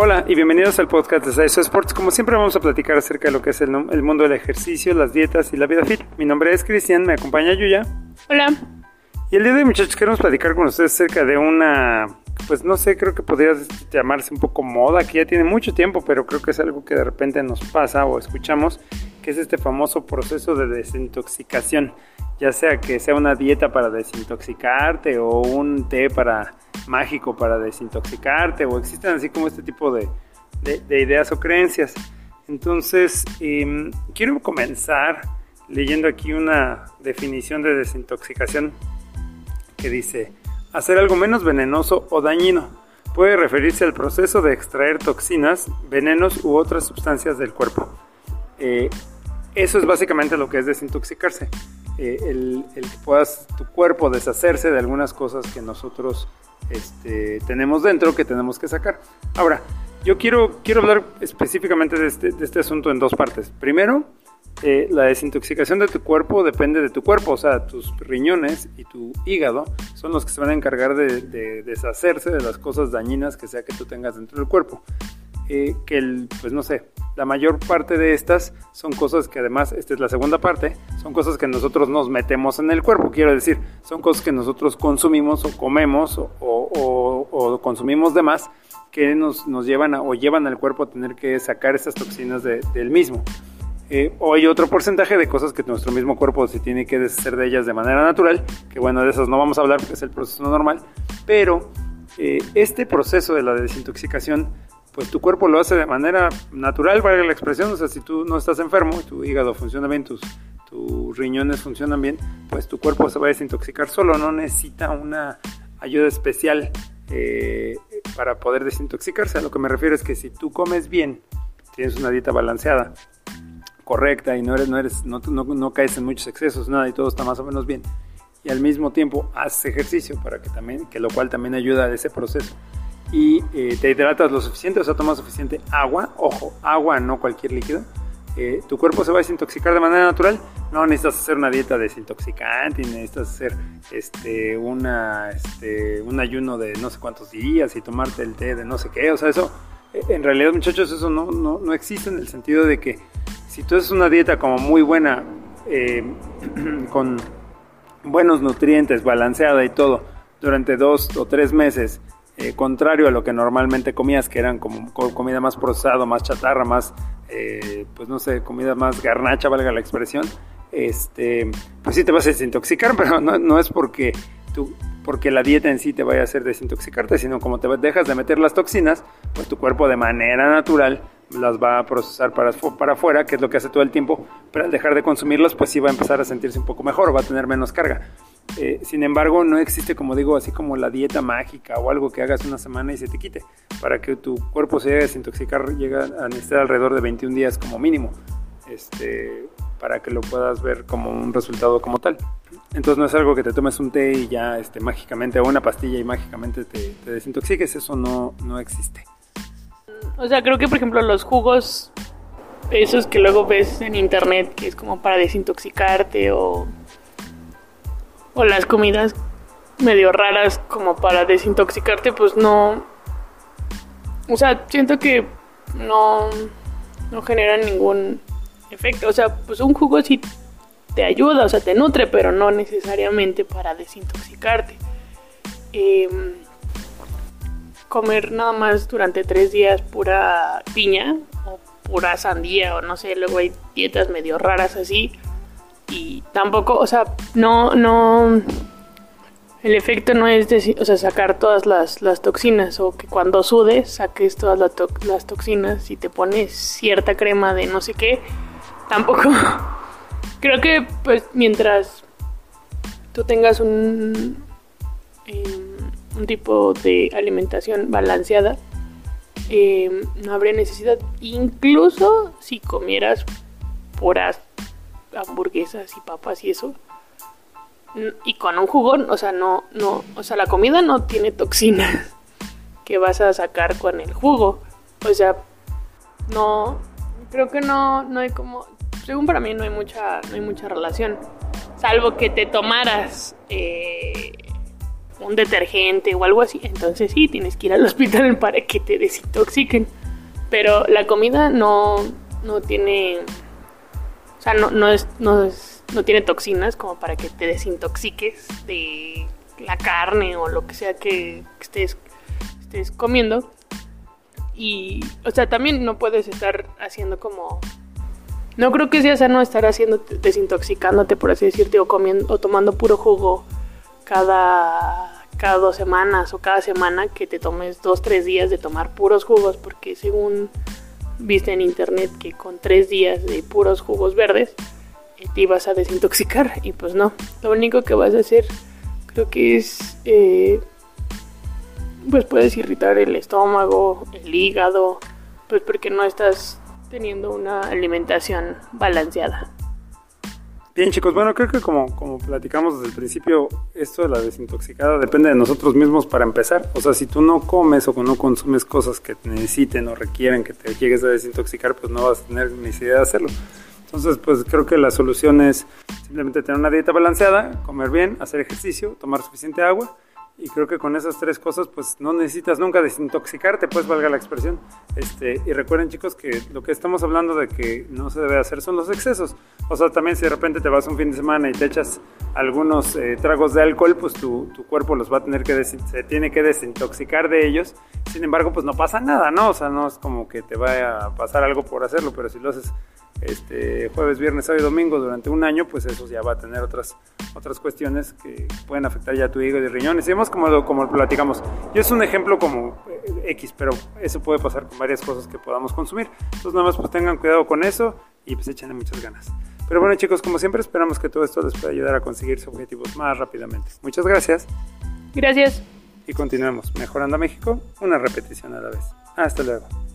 Hola y bienvenidos al podcast de Saiso Sports. Como siempre vamos a platicar acerca de lo que es el, el, mundo del ejercicio, las dietas y la vida fit. Mi nombre es Cristian, me acompaña Yuya. Hola. Y el día de hoy muchachos queremos platicar con ustedes acerca de una, pues no sé, creo que podría llamarse un poco moda, que ya tiene mucho tiempo, pero creo que es algo que de repente nos pasa o escuchamos, que es este famoso proceso de desintoxicación. Ya sea que sea una dieta para desintoxicarte o un té para mágico para desintoxicarte o existen así como este tipo de, de, ideas o creencias. Entonces, em, quiero comenzar leyendo aquí una definición de desintoxicación que dice, hacer algo menos venenoso o dañino. Puede referirse al proceso de extraer toxinas, venenos u otras sustancias del cuerpo. Eh, eso es básicamente lo que es desintoxicarse. Eh, el, que puedas tu cuerpo deshacerse de algunas cosas que nosotros este, tenemos dentro que tenemos que sacar. Ahora, yo quiero, quiero hablar específicamente de este, de este asunto en dos partes. Primero, eh, la desintoxicación de tu cuerpo depende de tu cuerpo, o sea, tus riñones y tu hígado son los que se van a encargar de deshacerse de las cosas dañinas que sea que tú tengas dentro del cuerpo. Eh, que el, pues no sé, la mayor parte de estas son cosas que además, esta es la segunda parte, son cosas que nosotros nos metemos en el cuerpo, quiero decir, son cosas que nosotros consumimos o comemos o, o, o consumimos de más que nos, nos, llevan a, o llevan al cuerpo a tener que sacar esas toxinas de, del mismo. Eh, o hay otro porcentaje de cosas que nuestro mismo cuerpo se tiene que deshacer de ellas de manera natural, que bueno, de esas no vamos a hablar porque es el proceso normal, pero eh, este proceso de la desintoxicación pues tu cuerpo lo hace de manera natural, para la expresión, o sea, si tú no estás enfermo, tu hígado funciona bien, tus, riñones funcionan bien, pues tu cuerpo se va a desintoxicar solo, no necesita una ayuda especial eh, para poder desintoxicarse. A lo que me refiero es que si tú comes bien, tienes una dieta balanceada, correcta y no eres, no eres, no caes en muchos excesos, nada y todo está más o menos bien. Y al mismo tiempo haces ejercicio para que también, que lo cual también ayuda a ese proceso y eh, te hidratas lo suficiente, o sea, tomas suficiente agua, ojo, agua, no cualquier líquido, eh, tu cuerpo se va a desintoxicar de manera natural. No necesitas hacer una dieta desintoxicante, necesitas hacer este, una, este, un ayuno de no sé cuántos días y tomarte el té de no sé qué, o sea, eso, eh, en realidad, muchachos, eso no, no, no existe en el sentido de que si tú haces una dieta como muy buena, con buenos nutrientes, balanceada y todo, durante dos o tres meses, eh, contrario a lo que normalmente comías, que eran como comida más procesada, más chatarra, más, eh, pues no sé, comida más garnacha, valga la expresión, este, pues sí te vas a desintoxicar, pero no, es porque tú, porque la dieta en sí te vaya a hacer desintoxicarte, sino como te dejas de meter las toxinas, pues tu cuerpo de manera natural las va a procesar para, para afuera, que es lo que hace todo el tiempo, pero al dejar de consumirlas, pues sí va a empezar a sentirse un poco mejor, va a tener menos carga. Eh, sin embargo, no existe, como digo, así como la dieta mágica o algo que hagas una semana y se te quite. Para que tu cuerpo se llegue a desintoxicar, llega a necesitar alrededor de 21 días como mínimo, este, para que lo puedas ver como un resultado como tal. Entonces no es algo que te tomes un té y ya este, mágicamente, o una pastilla y mágicamente te, te desintoxiques, eso no, no existe. O sea, creo que por ejemplo los jugos, esos que luego ves en internet, que es como para desintoxicarte o o las comidas medio raras como para desintoxicarte, pues no. O sea, siento que no, no generan ningún efecto. O sea, pues un jugo sí te ayuda, o sea, te nutre, pero no necesariamente para desintoxicarte. Em, comer nada más durante tres días pura piña o pura sandía o no sé, luego hay dietas medio raras así y tampoco, o sea, no, no, el efecto no es decir, o sea, sacar todas las, las, toxinas o que cuando sudes saques todas las toxinas y te pones cierta crema de no sé qué, tampoco. Creo que pues mientras tú tengas un, em, un tipo de alimentación balanceada, em, no habría necesidad, incluso si comieras puras hamburguesas y papas y eso. Y con un jugón, o sea, no, no, o sea, la comida no tiene toxinas que vas a sacar con el jugo. O sea, no, creo que no, no hay como, según para mí no hay mucha, no hay mucha relación. Salvo que te tomaras, eh, un detergente o algo así, entonces sí, tienes que ir al hospital para que te desintoxiquen. Pero la comida no, no tiene, o sea, no, no, es, no, es, no tiene toxinas como para que te desintoxiques de la carne o lo que sea que estés, estés comiendo. Y, o sea, también no puedes estar haciendo como... No creo que sea sano estar haciendo, desintoxicándote, por así decirte, o, comiendo, o tomando puro jugo cada, cada dos semanas o cada semana que te tomes dos, tres días de tomar puros jugos, porque según viste en internet que con tres días de puros jugos verdes eh, te ibas a desintoxicar y pues no, lo único que vas a hacer creo que es eh, pues puedes irritar el estómago, el hígado, pues porque no estás teniendo una alimentación balanceada. Bien chicos, bueno creo que como, como platicamos desde el principio, esto de la desintoxicada depende de nosotros mismos para empezar. O sea, si tú no comes o no consumes cosas que necesiten o requieren que te llegues a desintoxicar, pues no vas a tener necesidad de hacerlo. Entonces, pues creo que la solución es simplemente tener una dieta balanceada, comer bien, hacer ejercicio, tomar suficiente agua y creo que con esas tres cosas, pues no necesitas nunca desintoxicarte, pues valga la expresión. Este, y recuerden, chicos, que lo que estamos hablando de que no se debe hacer son los excesos. O sea, también si de repente te vas un fin de semana y te echas algunos eh, tragos de alcohol, pues tu, tu, cuerpo los va a tener que se tiene que desintoxicar de ellos. Sin embargo, pues no pasa nada, ¿no? O sea, no es como que te vaya a pasar algo por hacerlo, pero si lo haces este, jueves, viernes, sábado y domingo durante un año, pues eso ya va a tener otras, otras cuestiones que pueden afectar ya tu hígado y riñones. Y vemos como, como platicamos. Yo es un ejemplo como X, pero eso puede pasar con varias cosas que podamos consumir. Entonces nada más pues tengan cuidado con eso y pues échenle muchas ganas. Pero bueno chicos, como siempre esperamos que todo esto les pueda ayudar a conseguir sus objetivos más rápidamente. Muchas gracias. Gracias. Y continuemos mejorando a México una repetición a la vez. Hasta luego.